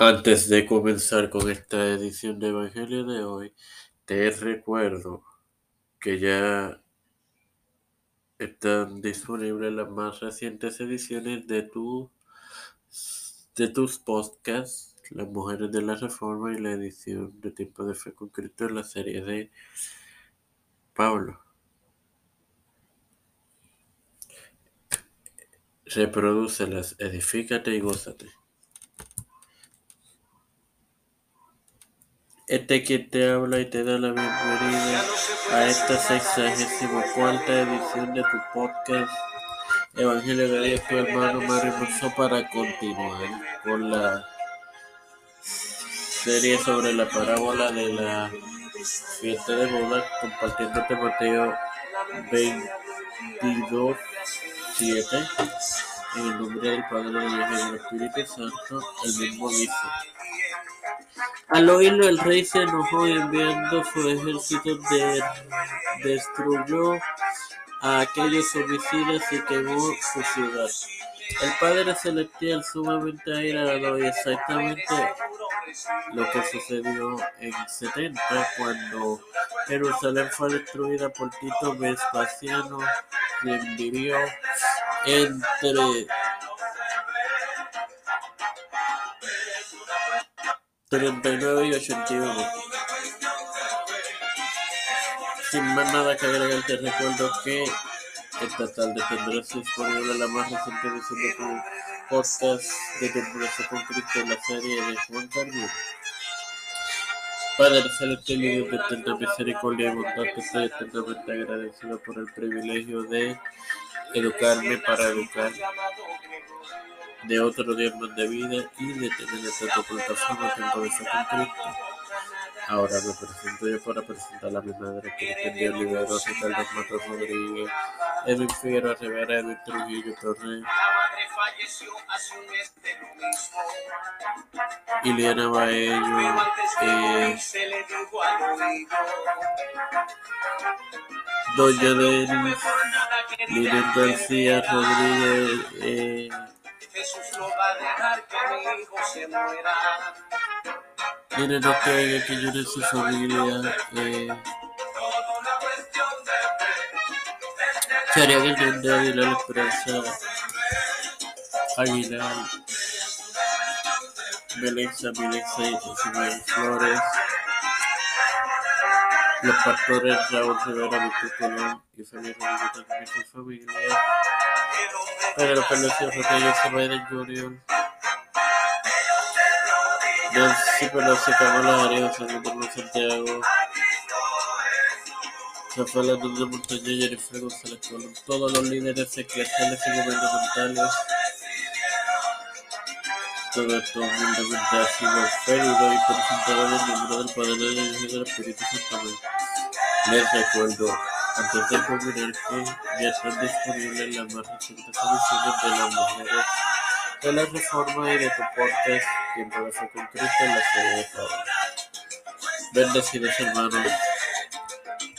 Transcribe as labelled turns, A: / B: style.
A: Antes de comenzar con esta edición de Evangelio de hoy, te recuerdo que ya están disponibles las más recientes ediciones de, tu, de tus podcasts, Las Mujeres de la Reforma y la edición de Tiempo de Fe con Cristo en la serie de Pablo. Reprodúcelas, edifícate y gózate. Este quien te habla y te da la bienvenida a esta sexagésima cuarta edición de tu podcast Evangelio de Dios, tu hermano Mario Monzó, para continuar con la serie sobre la parábola de la fiesta de boda, compartiéndote Mateo 22, 7. En el nombre del Padre, del Hijo y del Espíritu Santo, el mismo dice. Al oírlo, el rey se enojó y enviando su ejército de, destruyó a aquellos homicidas y quemó su ciudad. El Padre Celestial sumamente airado y exactamente lo que sucedió en 70 cuando Jerusalén fue destruida por Tito Vespasiano, quien vivió entre 39 y 81. Sin más nada que agregar, te recuerdo que esta tarde tendrás disponible la más reciente edición de tu podcast de Temporada con Cristo en la serie de Juan Carlos. Padre Celestial y Dios de eterna misericordia y bondad, estoy eternamente agradecido por el privilegio de educarme para educar de otro más de vida y de tener esta Tiempo de Fe con Cristo. Ahora me presento yo para presentar a mi madre, Cristian de Olivero, Ricardo Matos Rodríguez, Edwin Figueroa Rivera, Edwin Trujillo Torres, Iliana Baello, eh, Doña Denis, Lilian García Rodríguez, eh, Dejar que mi hijo se muera. Miren lo que hay que llore su familia. Eh, Charia Guillermo Aguilar La Esperanza Aguilar Belexa Milexa y Isabel Flores los pastores Raúl Rivera Víctor Colón y Felipe Rodríguez su familia Palacio Rotello Biden Junior. Nancy Pelosi Harris Segundo Luis Santiago. Rafael Hernández Montaña Jennifer González Colón todos los líderes eclesiales y gubernamentales. Todo esto humildemente ha sido oferido y presentado en el nombre del Padre, del Hijo y del Espíritu Santo. Les recuerdo, antes de culminar, que ya están disponibles las más recientes ediciones de las mujeres de la Reforma y de tu podcast Tiempo de Fe con Cristo en la serie de Pablo. Bendecidos hermanos.